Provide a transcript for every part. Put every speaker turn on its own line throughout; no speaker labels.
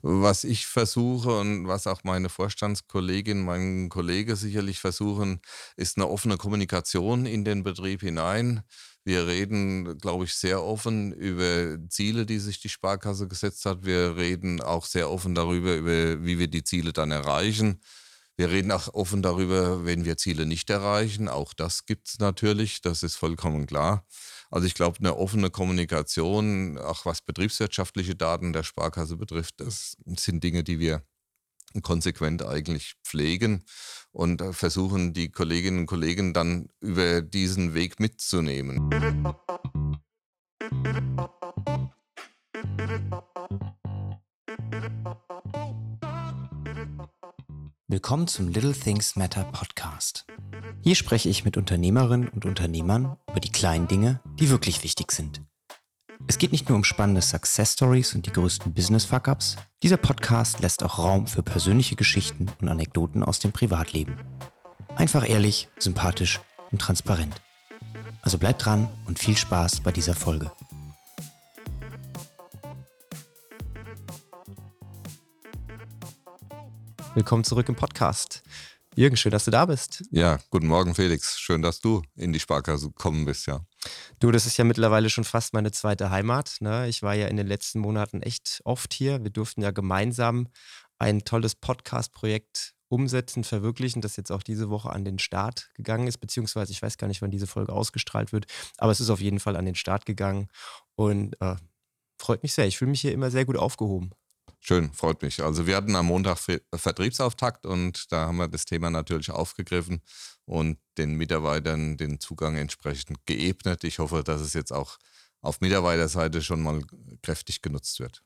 Was ich versuche und was auch meine Vorstandskollegin, mein Kollege sicherlich versuchen, ist eine offene Kommunikation in den Betrieb hinein. Wir reden, glaube ich, sehr offen über Ziele, die sich die Sparkasse gesetzt hat. Wir reden auch sehr offen darüber, über, wie wir die Ziele dann erreichen. Wir reden auch offen darüber, wenn wir Ziele nicht erreichen. Auch das gibt es natürlich, das ist vollkommen klar. Also ich glaube, eine offene Kommunikation, auch was betriebswirtschaftliche Daten der Sparkasse betrifft, das sind Dinge, die wir konsequent eigentlich pflegen und versuchen, die Kolleginnen und Kollegen dann über diesen Weg mitzunehmen.
Willkommen zum Little Things Matter Podcast. Hier spreche ich mit Unternehmerinnen und Unternehmern über die kleinen Dinge, die wirklich wichtig sind. Es geht nicht nur um spannende Success Stories und die größten Business Fuck-ups. Dieser Podcast lässt auch Raum für persönliche Geschichten und Anekdoten aus dem Privatleben. Einfach ehrlich, sympathisch und transparent. Also bleibt dran und viel Spaß bei dieser Folge. Willkommen zurück im Podcast. Jürgen, schön, dass du da bist.
Ja, guten Morgen, Felix. Schön, dass du in die Sparkasse gekommen bist, ja.
Du, das ist ja mittlerweile schon fast meine zweite Heimat. Ne? Ich war ja in den letzten Monaten echt oft hier. Wir durften ja gemeinsam ein tolles Podcast-Projekt umsetzen, verwirklichen, das jetzt auch diese Woche an den Start gegangen ist, beziehungsweise ich weiß gar nicht, wann diese Folge ausgestrahlt wird, aber es ist auf jeden Fall an den Start gegangen und äh, freut mich sehr. Ich fühle mich hier immer sehr gut aufgehoben.
Schön, freut mich. Also wir hatten am Montag Vertriebsauftakt und da haben wir das Thema natürlich aufgegriffen und den Mitarbeitern den Zugang entsprechend geebnet. Ich hoffe, dass es jetzt auch auf Mitarbeiterseite schon mal kräftig genutzt wird.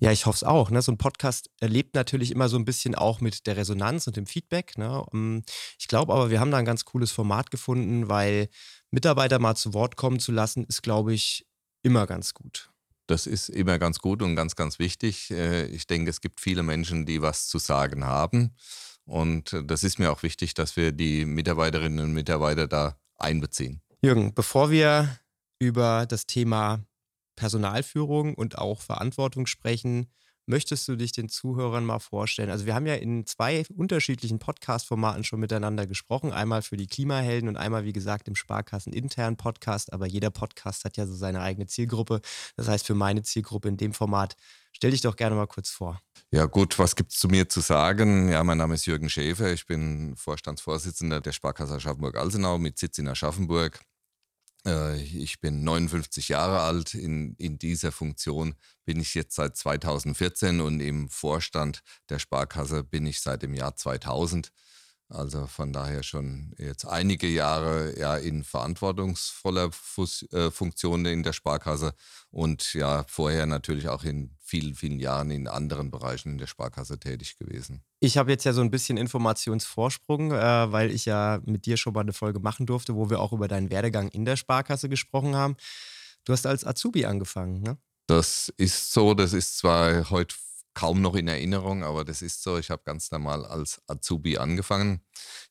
Ja, ich hoffe es auch. Ne? So ein Podcast erlebt natürlich immer so ein bisschen auch mit der Resonanz und dem Feedback. Ne? Ähm, ich glaube aber, wir haben da ein ganz cooles Format gefunden, weil Mitarbeiter mal zu Wort kommen zu lassen, ist, glaube ich, immer ganz gut.
Das ist immer ganz gut und ganz, ganz wichtig. Äh, ich denke, es gibt viele Menschen, die was zu sagen haben. Und das ist mir auch wichtig, dass wir die Mitarbeiterinnen und Mitarbeiter da einbeziehen.
Jürgen, bevor wir über das Thema Personalführung und auch Verantwortung sprechen, möchtest du dich den Zuhörern mal vorstellen? Also wir haben ja in zwei unterschiedlichen Podcast-Formaten schon miteinander gesprochen. Einmal für die Klimahelden und einmal, wie gesagt, im Sparkassen internen Podcast. Aber jeder Podcast hat ja so seine eigene Zielgruppe. Das heißt, für meine Zielgruppe in dem Format, stell dich doch gerne mal kurz vor.
Ja gut, was gibt es zu mir zu sagen? Ja, mein Name ist Jürgen Schäfer. Ich bin Vorstandsvorsitzender der Sparkasse Aschaffenburg-Alsenau mit Sitz in Aschaffenburg. Äh, ich bin 59 Jahre alt. In, in dieser Funktion bin ich jetzt seit 2014 und im Vorstand der Sparkasse bin ich seit dem Jahr 2000. Also von daher schon jetzt einige Jahre ja in verantwortungsvoller Fus äh, Funktion in der Sparkasse und ja vorher natürlich auch in vielen, vielen Jahren in anderen Bereichen in der Sparkasse tätig gewesen.
Ich habe jetzt ja so ein bisschen Informationsvorsprung, äh, weil ich ja mit dir schon mal eine Folge machen durfte, wo wir auch über deinen Werdegang in der Sparkasse gesprochen haben. Du hast als Azubi angefangen, ne?
Das ist so, das ist zwar heute kaum noch in Erinnerung, aber das ist so. Ich habe ganz normal als Azubi angefangen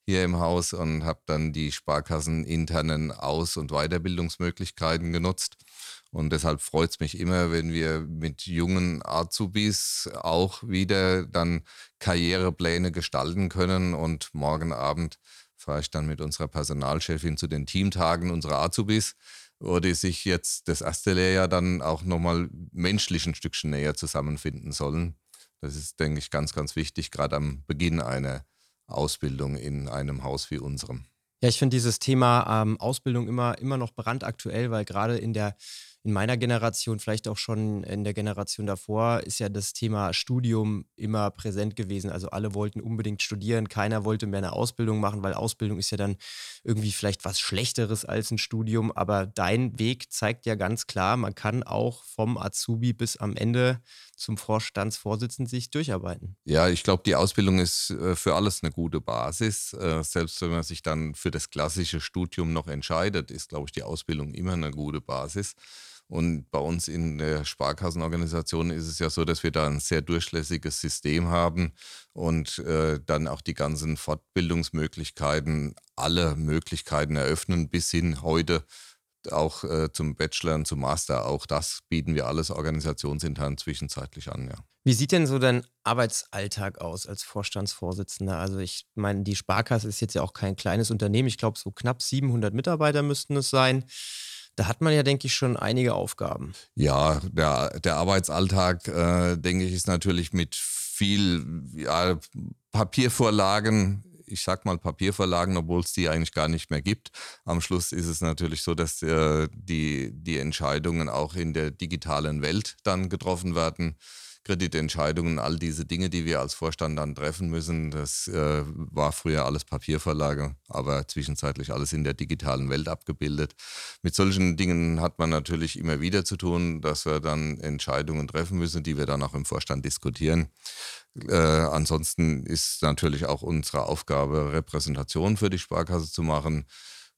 hier im Haus und habe dann die Sparkassen internen Aus- und Weiterbildungsmöglichkeiten genutzt. Und deshalb freut es mich immer, wenn wir mit jungen Azubis auch wieder dann Karrierepläne gestalten können. Und morgen Abend fahre ich dann mit unserer Personalchefin zu den Teamtagen unserer Azubis die sich jetzt das erste Lehrjahr dann auch nochmal menschlich ein Stückchen näher zusammenfinden sollen. Das ist, denke ich, ganz, ganz wichtig, gerade am Beginn einer Ausbildung in einem Haus wie unserem.
Ja, ich finde dieses Thema ähm, Ausbildung immer, immer noch brandaktuell, weil gerade in der in meiner Generation, vielleicht auch schon in der Generation davor, ist ja das Thema Studium immer präsent gewesen. Also alle wollten unbedingt studieren, keiner wollte mehr eine Ausbildung machen, weil Ausbildung ist ja dann irgendwie vielleicht was Schlechteres als ein Studium. Aber dein Weg zeigt ja ganz klar, man kann auch vom Azubi bis am Ende zum Vorstandsvorsitzenden sich durcharbeiten.
Ja, ich glaube, die Ausbildung ist äh, für alles eine gute Basis. Äh, selbst wenn man sich dann für das klassische Studium noch entscheidet, ist, glaube ich, die Ausbildung immer eine gute Basis. Und bei uns in der Sparkassenorganisation ist es ja so, dass wir da ein sehr durchlässiges System haben und äh, dann auch die ganzen Fortbildungsmöglichkeiten, alle Möglichkeiten eröffnen, bis hin heute auch äh, zum Bachelor und zum Master. Auch das bieten wir alles organisationsintern zwischenzeitlich an, ja.
Wie sieht denn so dein Arbeitsalltag aus als Vorstandsvorsitzender? Also ich meine, die Sparkasse ist jetzt ja auch kein kleines Unternehmen. Ich glaube, so knapp 700 Mitarbeiter müssten es sein. Da hat man ja, denke ich, schon einige Aufgaben.
Ja, der, der Arbeitsalltag, äh, denke ich, ist natürlich mit viel ja, Papiervorlagen ich sag mal Papierverlagen, obwohl es die eigentlich gar nicht mehr gibt. Am Schluss ist es natürlich so, dass äh, die, die Entscheidungen auch in der digitalen Welt dann getroffen werden. Kreditentscheidungen, all diese Dinge, die wir als Vorstand dann treffen müssen, das äh, war früher alles Papierverlage, aber zwischenzeitlich alles in der digitalen Welt abgebildet. Mit solchen Dingen hat man natürlich immer wieder zu tun, dass wir dann Entscheidungen treffen müssen, die wir dann auch im Vorstand diskutieren. Äh, ansonsten ist natürlich auch unsere Aufgabe, Repräsentation für die Sparkasse zu machen.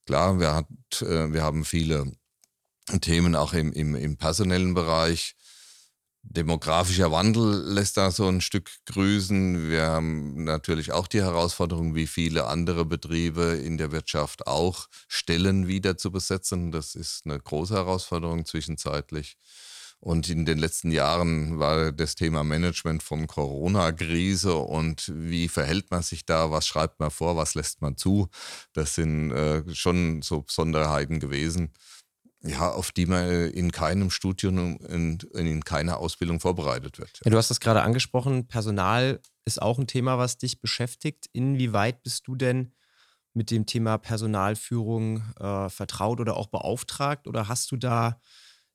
Klar, wir, hat, äh, wir haben viele Themen auch im, im, im personellen Bereich demografischer Wandel lässt da so ein Stück grüßen. Wir haben natürlich auch die Herausforderung, wie viele andere Betriebe in der Wirtschaft auch Stellen wieder zu besetzen. Das ist eine große Herausforderung zwischenzeitlich. Und in den letzten Jahren war das Thema Management von Corona-Krise und wie verhält man sich da, was schreibt man vor, was lässt man zu. Das sind äh, schon so Besonderheiten gewesen ja, auf die man in keinem Studium und in keiner Ausbildung vorbereitet wird.
Ja, du hast das gerade angesprochen, Personal ist auch ein Thema, was dich beschäftigt. Inwieweit bist du denn mit dem Thema Personalführung äh, vertraut oder auch beauftragt? Oder hast du da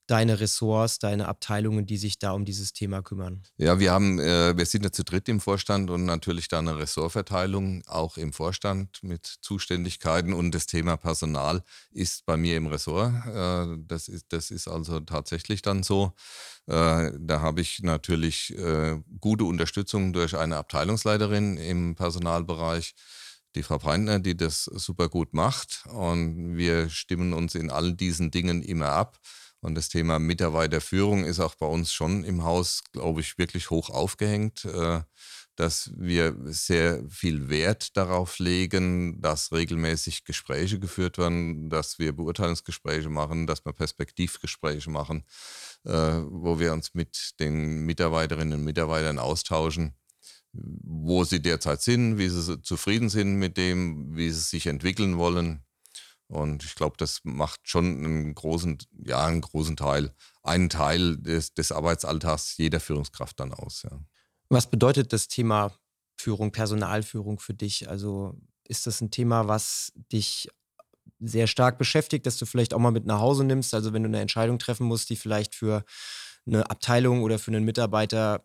deine Ressorts, deine Abteilungen, die sich da um dieses Thema kümmern?
Ja, wir haben, äh, wir sind ja zu dritt im Vorstand und natürlich da eine Ressortverteilung auch im Vorstand mit Zuständigkeiten und das Thema Personal ist bei mir im Ressort. Äh, das, ist, das ist also tatsächlich dann so. Äh, da habe ich natürlich äh, gute Unterstützung durch eine Abteilungsleiterin im Personalbereich die Frau Breitner, die das super gut macht. Und wir stimmen uns in all diesen Dingen immer ab. Und das Thema Mitarbeiterführung ist auch bei uns schon im Haus, glaube ich, wirklich hoch aufgehängt, äh, dass wir sehr viel Wert darauf legen, dass regelmäßig Gespräche geführt werden, dass wir Beurteilungsgespräche machen, dass wir Perspektivgespräche machen, äh, wo wir uns mit den Mitarbeiterinnen und Mitarbeitern austauschen wo sie derzeit sind, wie sie zufrieden sind mit dem, wie sie sich entwickeln wollen. Und ich glaube, das macht schon einen großen, ja, einen großen Teil, einen Teil des, des Arbeitsalltags jeder Führungskraft dann aus. Ja.
Was bedeutet das Thema Führung, Personalführung für dich? Also ist das ein Thema, was dich sehr stark beschäftigt, dass du vielleicht auch mal mit nach Hause nimmst? Also wenn du eine Entscheidung treffen musst, die vielleicht für eine Abteilung oder für einen Mitarbeiter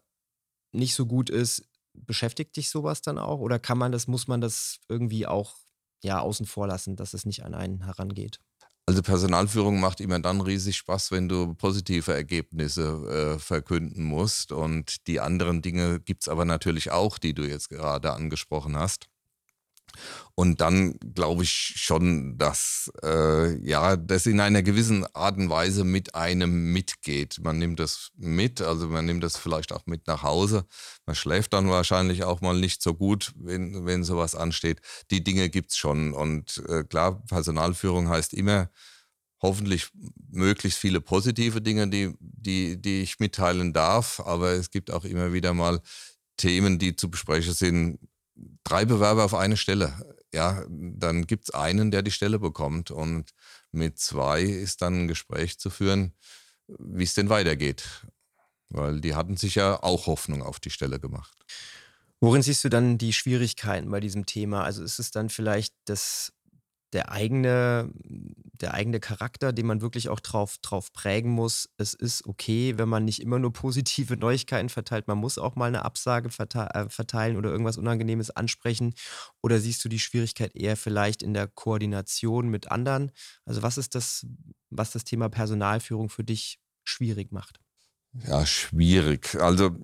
nicht so gut ist, beschäftigt dich sowas dann auch? Oder kann man das, muss man das irgendwie auch ja, außen vor lassen, dass es nicht an einen herangeht.
Also Personalführung macht immer dann riesig Spaß, wenn du positive Ergebnisse äh, verkünden musst. Und die anderen Dinge gibt es aber natürlich auch, die du jetzt gerade angesprochen hast. Und dann glaube ich schon, dass äh, ja, das in einer gewissen Art und Weise mit einem mitgeht. Man nimmt das mit, also man nimmt das vielleicht auch mit nach Hause. Man schläft dann wahrscheinlich auch mal nicht so gut, wenn, wenn sowas ansteht. Die Dinge gibt es schon. Und äh, klar, Personalführung heißt immer, hoffentlich möglichst viele positive Dinge, die, die, die ich mitteilen darf. Aber es gibt auch immer wieder mal Themen, die zu besprechen sind, drei Bewerber auf eine Stelle. Ja, dann gibt es einen, der die Stelle bekommt. Und mit zwei ist dann ein Gespräch zu führen, wie es denn weitergeht. Weil die hatten sich ja auch Hoffnung auf die Stelle gemacht.
Worin siehst du dann die Schwierigkeiten bei diesem Thema? Also ist es dann vielleicht das der eigene, der eigene Charakter, den man wirklich auch drauf, drauf prägen muss. Es ist okay, wenn man nicht immer nur positive Neuigkeiten verteilt. Man muss auch mal eine Absage äh, verteilen oder irgendwas Unangenehmes ansprechen. Oder siehst du die Schwierigkeit eher vielleicht in der Koordination mit anderen? Also was ist das, was das Thema Personalführung für dich schwierig macht?
Ja, schwierig. Also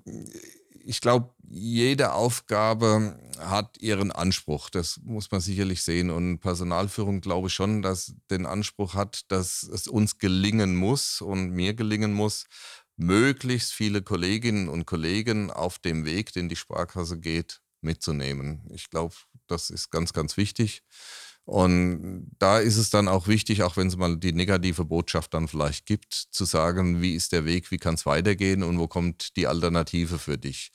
ich glaube, jede Aufgabe hat ihren Anspruch. Das muss man sicherlich sehen. Und Personalführung glaube ich schon, dass den Anspruch hat, dass es uns gelingen muss und mir gelingen muss, möglichst viele Kolleginnen und Kollegen auf dem Weg, den die Sparkasse geht, mitzunehmen. Ich glaube, das ist ganz, ganz wichtig. Und da ist es dann auch wichtig, auch wenn es mal die negative Botschaft dann vielleicht gibt, zu sagen, wie ist der Weg, wie kann es weitergehen und wo kommt die Alternative für dich.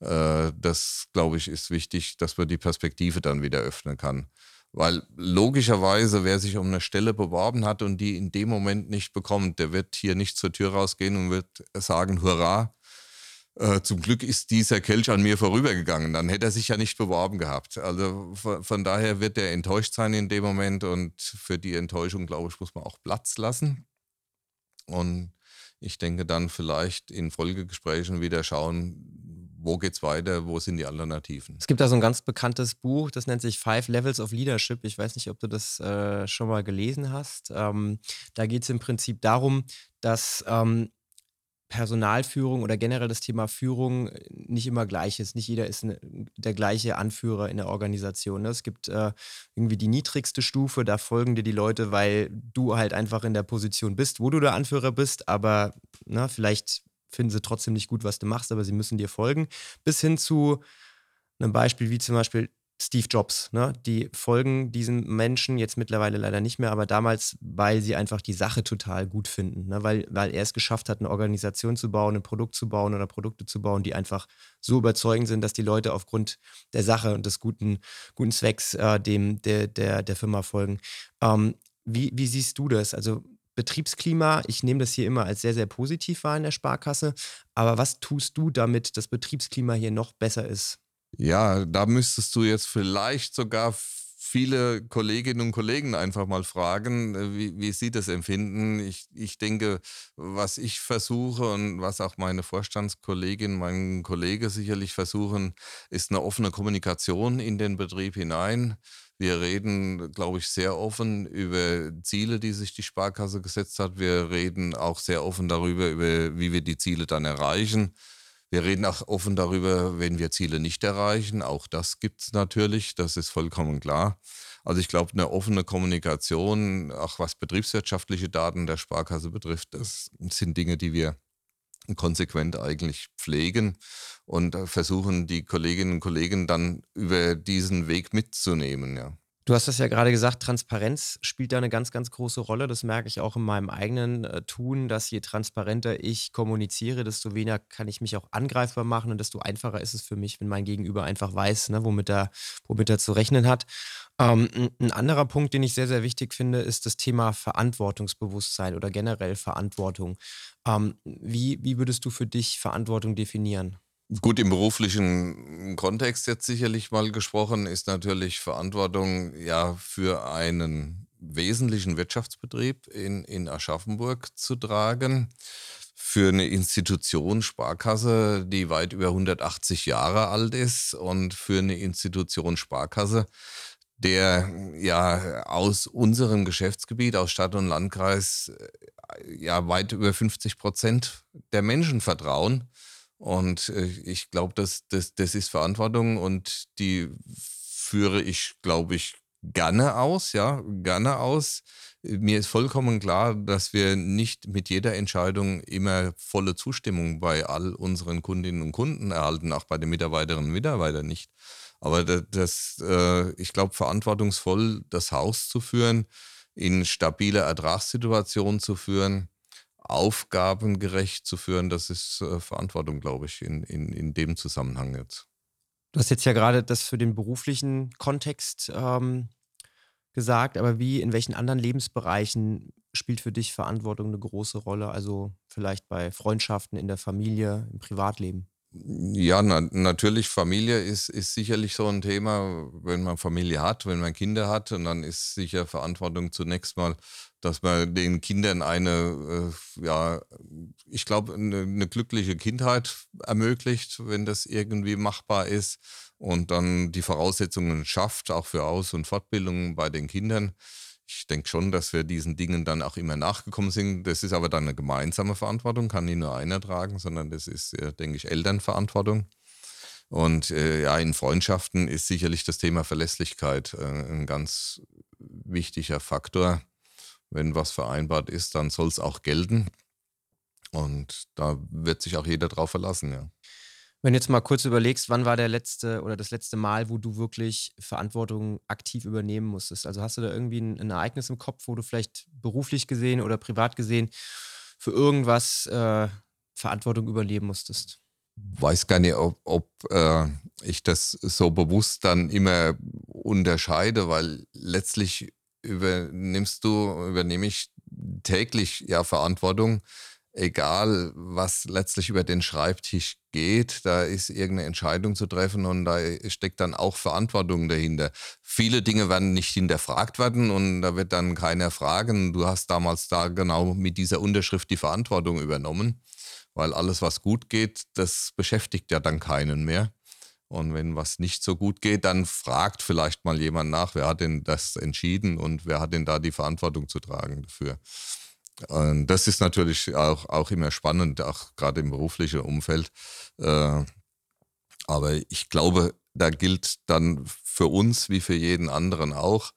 Äh, das, glaube ich, ist wichtig, dass man die Perspektive dann wieder öffnen kann. Weil logischerweise, wer sich um eine Stelle beworben hat und die in dem Moment nicht bekommt, der wird hier nicht zur Tür rausgehen und wird sagen, hurra, äh, zum Glück ist dieser Kelch an mir vorübergegangen. Dann hätte er sich ja nicht beworben gehabt. Also von, von daher wird er enttäuscht sein in dem Moment und für die Enttäuschung, glaube ich, muss man auch Platz lassen. Und ich denke dann vielleicht in Folgegesprächen wieder schauen, wo geht's weiter, wo sind die Alternativen.
Es gibt da so ein ganz bekanntes Buch, das nennt sich Five Levels of Leadership. Ich weiß nicht, ob du das äh, schon mal gelesen hast. Ähm, da geht es im Prinzip darum, dass ähm, Personalführung oder generell das Thema Führung äh, nicht immer gleich ist. Nicht jeder ist eine, der gleiche Anführer in der Organisation. Ne? Es gibt äh, irgendwie die niedrigste Stufe, da folgen dir die Leute, weil du halt einfach in der Position bist, wo du der Anführer bist, aber na, ne, vielleicht finden sie trotzdem nicht gut, was du machst, aber sie müssen dir folgen. Bis hin zu einem Beispiel wie zum Beispiel Steve Jobs. Ne? Die folgen diesem Menschen jetzt mittlerweile leider nicht mehr, aber damals, weil sie einfach die Sache total gut finden. Ne? Weil, weil er es geschafft hat, eine Organisation zu bauen, ein Produkt zu bauen oder Produkte zu bauen, die einfach so überzeugend sind, dass die Leute aufgrund der Sache und des guten, guten Zwecks äh, dem, der, der, der Firma folgen. Ähm, wie, wie siehst du das? Also Betriebsklima, ich nehme das hier immer als sehr, sehr positiv wahr in der Sparkasse. Aber was tust du, damit das Betriebsklima hier noch besser ist?
Ja, da müsstest du jetzt vielleicht sogar viele Kolleginnen und Kollegen einfach mal fragen, äh, wie, wie sie das empfinden. Ich, ich denke, was ich versuche und was auch meine Vorstandskollegin, mein Kollege sicherlich versuchen, ist eine offene Kommunikation in den Betrieb hinein. Wir reden, glaube ich, sehr offen über Ziele, die sich die Sparkasse gesetzt hat. Wir reden auch sehr offen darüber, über, wie wir die Ziele dann erreichen. Wir reden auch offen darüber, wenn wir Ziele nicht erreichen. Auch das gibt es natürlich, das ist vollkommen klar. Also ich glaube, eine offene Kommunikation, auch was betriebswirtschaftliche Daten der Sparkasse betrifft, das sind Dinge, die wir konsequent eigentlich pflegen und versuchen, die Kolleginnen und Kollegen dann über diesen Weg mitzunehmen. Ja.
Du hast das ja gerade gesagt, Transparenz spielt da eine ganz, ganz große Rolle. Das merke ich auch in meinem eigenen äh, Tun, dass je transparenter ich kommuniziere, desto weniger kann ich mich auch angreifbar machen und desto einfacher ist es für mich, wenn mein Gegenüber einfach weiß, ne, womit, er, womit er zu rechnen hat. Ähm, ein, anderer Punkt, den ich sehr, sehr wichtig finde, ist das Thema Verantwortungsbewusstsein oder generell Verantwortung. Ähm, wie, wie würdest du für dich Verantwortung definieren?
Gut, im beruflichen Kontext jetzt sicherlich mal gesprochen, ist natürlich Verantwortung ja für einen wesentlichen Wirtschaftsbetrieb in, in Aschaffenburg zu tragen. Für eine Institution Sparkasse, die weit über 180 Jahre alt ist und für eine Institution Sparkasse, der ja aus unserem Geschäftsgebiet, aus Stadt und Landkreis, ja weit über 50 Prozent der Menschen vertrauen und äh, ich glaube, das, das, das ist Verantwortung und die führe ich, glaube ich, gerne aus, ja, gerne aus. Mir ist vollkommen klar, dass wir nicht mit jeder Entscheidung immer volle Zustimmung bei all unseren Kundinnen und Kunden erhalten, auch bei den Mitarbeiterinnen und Mitarbeitern nicht. Aber das, das äh, ich glaube, verantwortungsvoll das Haus zu führen, in stabile Ertragssituationen zu führen, aufgabengerecht zu führen, das ist äh, Verantwortung, glaube ich, in, in, in dem Zusammenhang jetzt.
Du hast jetzt ja gerade das für den beruflichen Kontext ähm, gesagt, aber wie, in welchen anderen Lebensbereichen spielt für dich Verantwortung eine große Rolle? Also vielleicht bei Freundschaften, in der Familie, im Privatleben?
Ja, na, natürlich, Familie ist, ist sicherlich so ein Thema, wenn man Familie hat, wenn man Kinder hat. Und dann ist sicher Verantwortung zunächst mal, dass man den Kindern eine, äh, ja, ich glaube, eine, eine glückliche Kindheit ermöglicht, wenn das irgendwie machbar ist. Und dann die Voraussetzungen schafft, auch für Aus- und Fortbildung bei den Kindern ich denke schon, dass wir diesen Dingen dann auch immer nachgekommen sind. Das ist aber dann eine gemeinsame Verantwortung, kann nicht nur einer tragen, sondern das ist, denke ich, Elternverantwortung. Und äh, ja, in Freundschaften ist sicherlich das Thema Verlässlichkeit äh, ein ganz wichtiger Faktor. Wenn was vereinbart ist, dann soll es auch gelten. Und da wird sich auch jeder drauf verlassen, ja.
Wenn du jetzt mal kurz überlegst, wann war der letzte oder das letzte Mal, wo du wirklich Verantwortung aktiv übernehmen musstest? Also hast du da irgendwie ein, ein Ereignis im Kopf, wo du vielleicht beruflich gesehen oder privat gesehen für irgendwas äh, Verantwortung übernehmen musstest?
Weiß gar nicht, ob, ob äh, ich das so bewusst dann immer unterscheide, weil letztlich übernimmst du, übernehme ich täglich ja Verantwortung egal was letztlich über den Schreibtisch geht, da ist irgendeine Entscheidung zu treffen und da steckt dann auch Verantwortung dahinter. Viele Dinge werden nicht hinterfragt werden und da wird dann keiner fragen, du hast damals da genau mit dieser Unterschrift die Verantwortung übernommen, weil alles, was gut geht, das beschäftigt ja dann keinen mehr. Und wenn was nicht so gut geht, dann fragt vielleicht mal jemand nach, wer hat denn das entschieden und wer hat denn da die Verantwortung zu tragen dafür. Und das ist natürlich auch, auch immer spannend, auch gerade im beruflichen Umfeld. Äh, aber ich glaube, da gilt dann für uns wie für jeden anderen auch,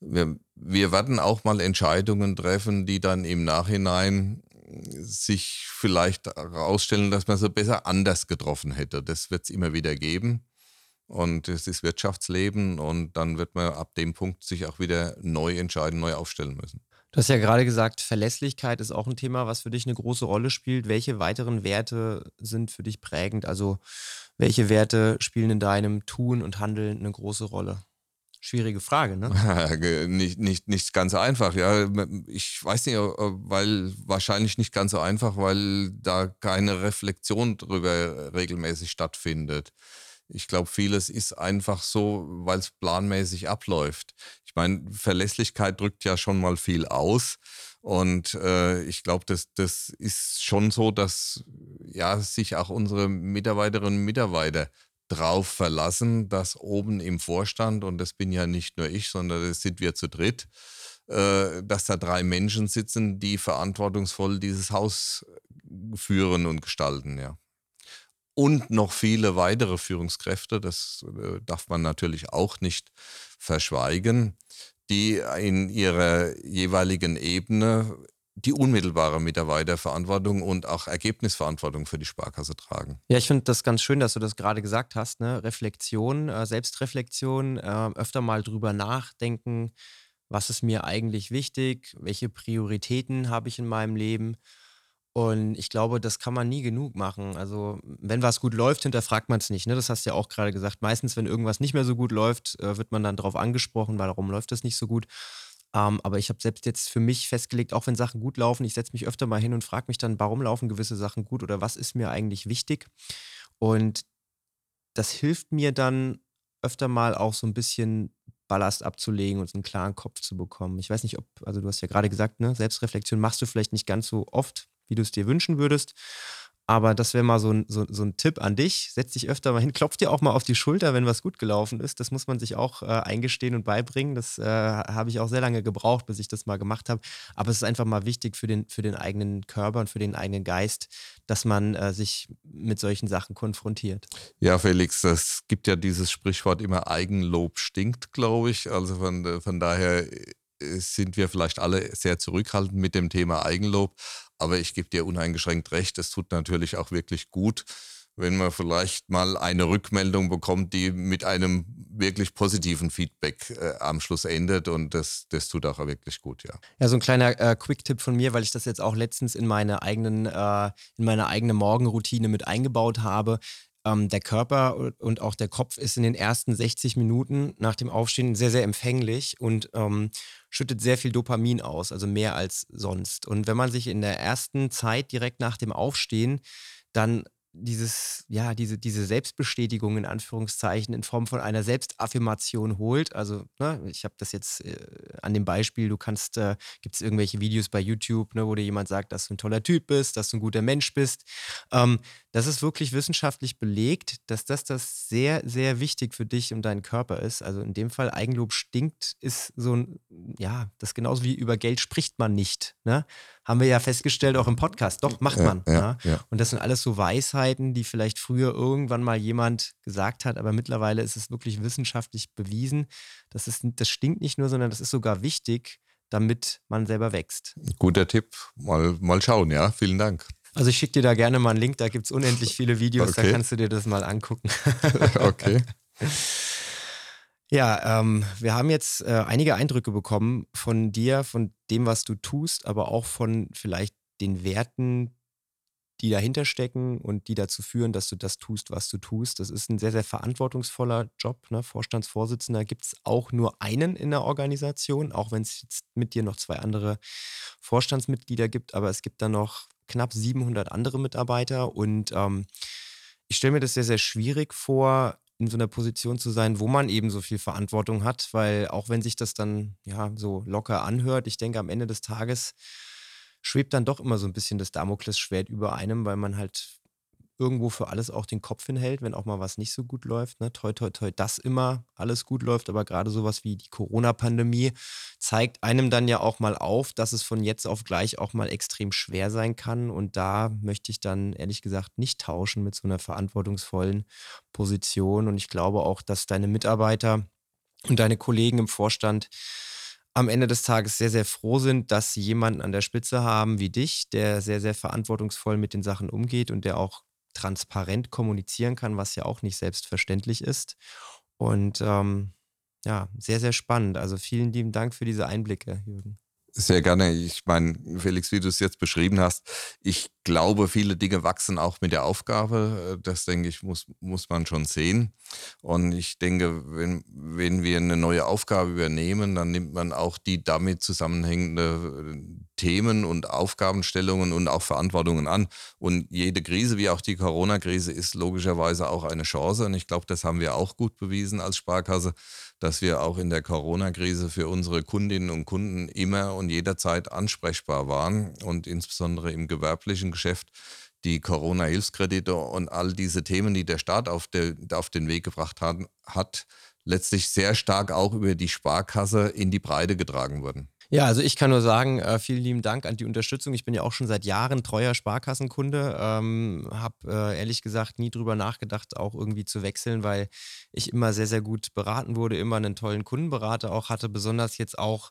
wir, wir werden auch mal Entscheidungen treffen, die dann im Nachhinein sich vielleicht herausstellen, dass man sie besser anders getroffen hätte. Das wird es immer wieder geben. Und es ist Wirtschaftsleben und dann wird man ab dem Punkt sich auch wieder neu entscheiden, neu aufstellen müssen.
Du hast ja gerade gesagt, Verlässlichkeit ist auch ein Thema, was für dich eine große Rolle spielt. Welche weiteren Werte sind für dich prägend? Also welche Werte spielen in deinem Tun und Handeln eine große Rolle? Schwierige Frage, ne?
nicht, nicht, nicht ganz einfach, ja. Ich weiß nicht, weil wahrscheinlich nicht ganz so einfach, weil da keine Reflexion darüber regelmäßig stattfindet. Ich glaube, vieles ist einfach so, weil es planmäßig abläuft. Ich meine, Verlässlichkeit drückt ja schon mal viel aus. Und äh, ich glaube, das, das ist schon so, dass ja, sich auch unsere Mitarbeiterinnen und Mitarbeiter drauf verlassen, dass oben im Vorstand, und das bin ja nicht nur ich, sondern das sind wir zu dritt, äh, dass da drei Menschen sitzen, die verantwortungsvoll dieses Haus führen und gestalten, ja. Und noch viele weitere Führungskräfte, das äh, darf man natürlich auch nicht verschweigen, die in ihrer jeweiligen Ebene die unmittelbare Mitarbeiterverantwortung und auch Ergebnisverantwortung für die Sparkasse tragen.
Ja, ich finde das ganz schön, dass du das gerade gesagt hast. Ne? Reflexion, äh, Selbstreflexion, äh, öfter mal drüber nachdenken, was ist mir eigentlich wichtig, welche Prioritäten habe ich in meinem Leben und ich glaube, das kann man nie genug machen. Also, wenn was gut läuft, hinterfragt man es nicht. Ne? Das hast du ja auch gerade gesagt. Meistens, wenn irgendwas nicht mehr so gut läuft, äh, wird man dann darauf angesprochen, warum läuft das nicht so gut. Ähm, aber ich habe selbst jetzt für mich festgelegt, auch wenn Sachen gut laufen, ich setze mich öfter mal hin und frage mich dann, warum laufen gewisse Sachen gut oder was ist mir eigentlich wichtig? Und das hilft mir dann öfter mal auch so ein bisschen Ballast abzulegen und einen klaren Kopf zu bekommen. Ich weiß nicht, ob, also du hast ja gerade gesagt, ne, Selbstreflexion machst du vielleicht nicht ganz so oft, wie du es dir wünschen würdest. Aber das wäre mal so ein, so, so ein Tipp an dich. Setz dich öfter mal hin, klopf dir auch mal auf die Schulter, wenn was gut gelaufen ist. Das muss man sich auch äh, eingestehen und beibringen. Das äh, habe ich auch sehr lange gebraucht, bis ich das mal gemacht habe. Aber es ist einfach mal wichtig für den, für den eigenen Körper und für den eigenen Geist, dass man äh, sich mit solchen Sachen konfrontiert.
Ja, Felix, es gibt ja dieses Sprichwort immer Eigenlob stinkt, glaube ich. Also von, von daher äh, sind wir vielleicht alle sehr zurückhaltend mit dem Thema Eigenlob. Aber ich gebe dir uneingeschränkt recht, es tut natürlich auch wirklich gut, wenn man vielleicht mal eine Rückmeldung bekommt, die mit einem wirklich positiven Feedback äh, am Schluss endet und das, das tut auch wirklich gut, ja.
Ja, so ein kleiner äh, Quick-Tipp von mir, weil ich das jetzt auch letztens in meine eigenen, äh, in meine eigene Morgenroutine mit eingebaut habe. Ähm, der Körper und auch der Kopf ist in den ersten 60 Minuten nach dem Aufstehen sehr, sehr empfänglich und ähm, schüttet sehr viel Dopamin aus, also mehr als sonst. Und wenn man sich in der ersten Zeit direkt nach dem Aufstehen dann dieses, ja, diese, diese Selbstbestätigung in Anführungszeichen in Form von einer Selbstaffirmation holt. Also, ne, ich habe das jetzt äh, an dem Beispiel, du kannst, äh, gibt es irgendwelche Videos bei YouTube, ne, wo dir jemand sagt, dass du ein toller Typ bist, dass du ein guter Mensch bist. Ähm, das ist wirklich wissenschaftlich belegt, dass das, das sehr, sehr wichtig für dich und deinen Körper ist. Also in dem Fall Eigenlob stinkt, ist so ein, ja, das genauso wie über Geld spricht man nicht. Ne? Haben wir ja festgestellt, auch im Podcast. Doch, macht man. Ja, ja, ja. Und das sind alles so Weisheiten, die vielleicht früher irgendwann mal jemand gesagt hat, aber mittlerweile ist es wirklich wissenschaftlich bewiesen. Das, ist, das stinkt nicht nur, sondern das ist sogar wichtig, damit man selber wächst.
Guter Tipp. Mal, mal schauen, ja. Vielen Dank.
Also ich schicke dir da gerne mal einen Link, da gibt es unendlich viele Videos, okay. da kannst du dir das mal angucken.
okay.
Ja, ähm, wir haben jetzt äh, einige Eindrücke bekommen von dir, von dem, was du tust, aber auch von vielleicht den Werten, die dahinter stecken und die dazu führen, dass du das tust, was du tust. Das ist ein sehr, sehr verantwortungsvoller Job. Ne? Vorstandsvorsitzender gibt es auch nur einen in der Organisation, auch wenn es jetzt mit dir noch zwei andere Vorstandsmitglieder gibt, aber es gibt dann noch knapp 700 andere Mitarbeiter und ähm, ich stelle mir das sehr, sehr schwierig vor, in so einer Position zu sein, wo man eben so viel Verantwortung hat, weil auch wenn sich das dann ja so locker anhört, ich denke, am Ende des Tages schwebt dann doch immer so ein bisschen das Damoklesschwert über einem, weil man halt irgendwo für alles auch den Kopf hinhält, wenn auch mal was nicht so gut läuft. Ne? Toi, toi, toi, dass immer alles gut läuft, aber gerade sowas wie die Corona-Pandemie zeigt einem dann ja auch mal auf, dass es von jetzt auf gleich auch mal extrem schwer sein kann. Und da möchte ich dann ehrlich gesagt nicht tauschen mit so einer verantwortungsvollen Position. Und ich glaube auch, dass deine Mitarbeiter und deine Kollegen im Vorstand am Ende des Tages sehr, sehr froh sind, dass sie jemanden an der Spitze haben wie dich, der sehr, sehr verantwortungsvoll mit den Sachen umgeht und der auch transparent kommunizieren kann, was ja auch nicht selbstverständlich ist. Und ähm, ja, sehr, sehr spannend. Also vielen lieben Dank für diese Einblicke, Jürgen.
Sehr gerne. Ich meine, Felix, wie du es jetzt beschrieben hast, ich glaube, viele Dinge wachsen auch mit der Aufgabe. Das, denke ich, muss, muss man schon sehen. Und ich denke, wenn, wenn wir eine neue Aufgabe übernehmen, dann nimmt man auch die damit zusammenhängende äh, Themen und Aufgabenstellungen und auch Verantwortungen an. Und jede Krise, wie auch die Corona-Krise, ist logischerweise auch eine Chance. Und ich glaube, das haben wir auch gut bewiesen als Sparkasse dass wir auch in der Corona-Krise für unsere Kundinnen und Kunden immer und jederzeit ansprechbar waren und insbesondere im gewerblichen Geschäft die Corona-Hilfskredite und all diese Themen, die der Staat auf, der, auf den Weg gebracht hat, hat, letztlich sehr stark auch über die Sparkasse in die Breite getragen wurden.
Ja, also ich kann nur sagen, äh, vielen lieben Dank an die Unterstützung. Ich bin ja auch schon seit Jahren treuer Sparkassenkunde, ähm, habe äh, ehrlich gesagt nie drüber nachgedacht, auch irgendwie zu wechseln, weil ich immer sehr, sehr gut beraten wurde, immer einen tollen Kundenberater auch hatte, besonders jetzt auch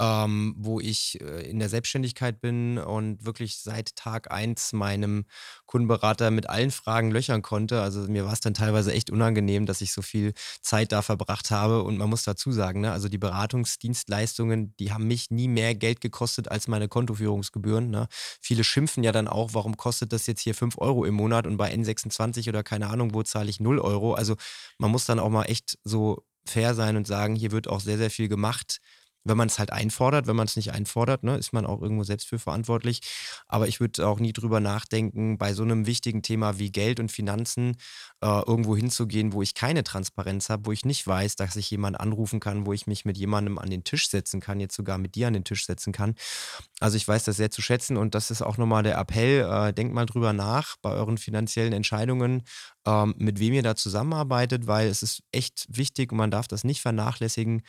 ähm, wo ich äh, in der Selbstständigkeit bin und wirklich seit Tag eins meinem Kundenberater mit allen Fragen löchern konnte. Also mir war es dann teilweise echt unangenehm, dass ich so viel Zeit da verbracht habe. Und man muss dazu sagen, ne, also die Beratungsdienstleistungen, die haben mich nie mehr Geld gekostet als meine Kontoführungsgebühren. Ne? Viele schimpfen ja dann auch, warum kostet das jetzt hier 5 Euro im Monat und bei N26 oder keine Ahnung, wo zahle ich 0 Euro. Also man muss dann auch mal echt so fair sein und sagen, hier wird auch sehr, sehr viel gemacht wenn man es halt einfordert. Wenn man es nicht einfordert, ne, ist man auch irgendwo selbst für verantwortlich. Aber ich würde auch nie drüber nachdenken, bei so einem wichtigen Thema wie Geld und Finanzen äh, irgendwo hinzugehen, wo ich keine Transparenz habe, wo ich nicht weiß, dass ich jemanden anrufen kann, wo ich mich mit jemandem an den Tisch setzen kann, jetzt sogar mit dir an den Tisch setzen kann. Also ich weiß das sehr zu schätzen und das ist auch nochmal der Appell. Äh, denkt mal drüber nach bei euren finanziellen Entscheidungen, ähm, mit wem ihr da zusammenarbeitet, weil es ist echt wichtig und man darf das nicht vernachlässigen,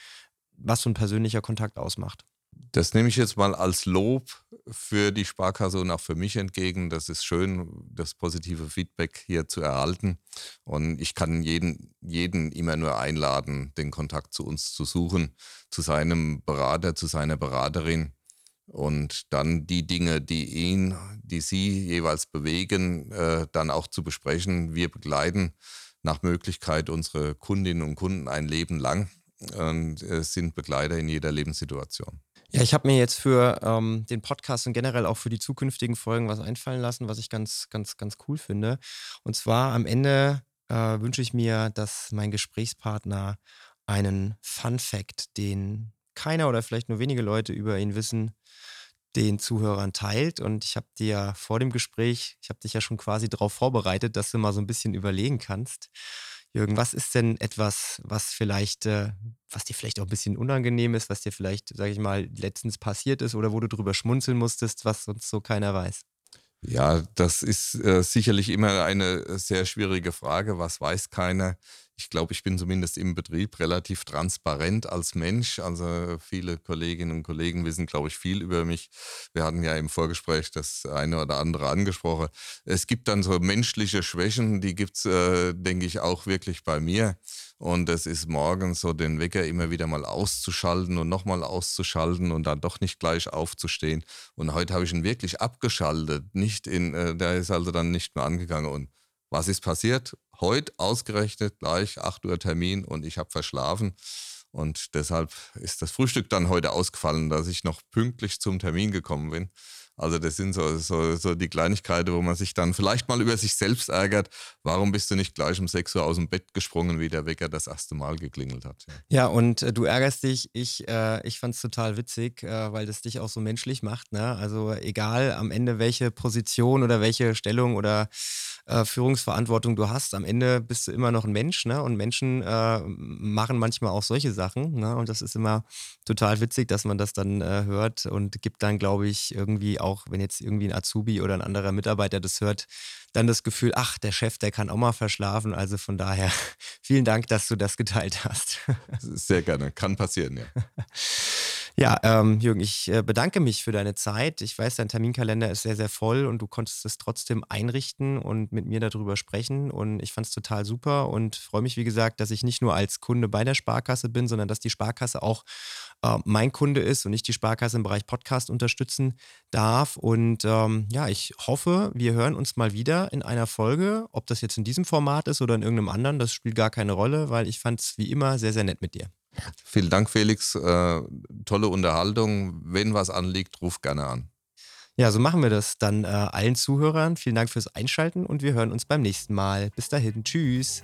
was so ein persönlicher Kontakt ausmacht.
Das nehme ich jetzt mal als Lob für die Sparkasse und auch für mich entgegen. Das ist schön, das positive Feedback hier zu erhalten. Und ich kann jeden, jeden immer nur einladen, den Kontakt zu uns zu suchen, zu seinem Berater, zu seiner Beraterin. Und dann die Dinge, die ihn, die sie jeweils bewegen, äh, dann auch zu besprechen. Wir begleiten nach Möglichkeit unsere Kundinnen und Kunden ein Leben lang und sind Begleiter in jeder Lebenssituation.
Ja, ich habe mir jetzt für ähm, den Podcast und generell auch für die zukünftigen Folgen was einfallen lassen, was ich ganz, ganz, ganz cool finde. Und zwar am Ende äh, wünsche ich mir, dass mein Gesprächspartner einen Fun Fact, den keiner oder vielleicht nur wenige Leute über ihn wissen, den Zuhörern teilt. Und ich habe dir vor dem Gespräch, ich habe dich ja schon quasi darauf vorbereitet, dass du mal so ein bisschen überlegen kannst. Jürgen, was ist denn etwas, was vielleicht, äh, was dir vielleicht auch ein bisschen unangenehm ist, was dir vielleicht, sage ich mal, letztens passiert ist oder wo du drüber schmunzeln musstest, was sonst so keiner weiß?
Ja, das ist äh, sicherlich immer eine sehr schwierige Frage. Was weiß keiner? Ich glaube, ich bin zumindest im Betrieb relativ transparent als Mensch. Also viele Kolleginnen und Kollegen wissen, glaube ich, viel über mich. Wir hatten ja im Vorgespräch das eine oder andere angesprochen. Es gibt dann so menschliche Schwächen, die gibt es, äh, denke ich, auch wirklich bei mir. Und es ist morgens so, den Wecker immer wieder mal auszuschalten und nochmal auszuschalten und dann doch nicht gleich aufzustehen. Und heute habe ich ihn wirklich abgeschaltet. Nicht in, äh, der ist also dann nicht mehr angegangen. Und was ist passiert? Heute ausgerechnet gleich 8 Uhr Termin und ich habe verschlafen. Und deshalb ist das Frühstück dann heute ausgefallen, dass ich noch pünktlich zum Termin gekommen bin. Also das sind so, so, so die Kleinigkeiten, wo man sich dann vielleicht mal über sich selbst ärgert. Warum bist du nicht gleich um 6 Uhr aus dem Bett gesprungen, wie der Wecker das erste Mal geklingelt hat?
Ja, ja und äh, du ärgerst dich. Ich, äh, ich fand es total witzig, äh, weil das dich auch so menschlich macht. Ne? Also egal am Ende, welche Position oder welche Stellung oder äh, Führungsverantwortung du hast, am Ende bist du immer noch ein Mensch. Ne? Und Menschen äh, machen manchmal auch solche Sachen. Ne? Und das ist immer total witzig, dass man das dann äh, hört und gibt dann, glaube ich, irgendwie auch auch, wenn jetzt irgendwie ein Azubi oder ein anderer Mitarbeiter das hört, dann das Gefühl, ach, der Chef, der kann auch mal verschlafen. Also von daher vielen Dank, dass du das geteilt hast.
Sehr gerne, kann passieren, ja.
Ja, ähm, Jürgen, ich äh, bedanke mich für deine Zeit. Ich weiß, dein Terminkalender ist sehr, sehr voll und du konntest es trotzdem einrichten und mit mir darüber sprechen. Und ich fand es total super und freue mich, wie gesagt, dass ich nicht nur als Kunde bei der Sparkasse bin, sondern dass die Sparkasse auch äh, mein Kunde ist und ich die Sparkasse im Bereich Podcast unterstützen darf. Und ähm, ja, ich hoffe, wir hören uns mal wieder in einer Folge. Ob das jetzt in diesem Format ist oder in irgendeinem anderen, das spielt gar keine Rolle, weil ich fand es wie immer sehr, sehr nett mit dir.
Vielen Dank, Felix. Äh, tolle Unterhaltung. Wenn was anliegt, ruf gerne an.
Ja, so machen wir das. Dann äh, allen Zuhörern vielen Dank fürs Einschalten und wir hören uns beim nächsten Mal. Bis dahin. Tschüss.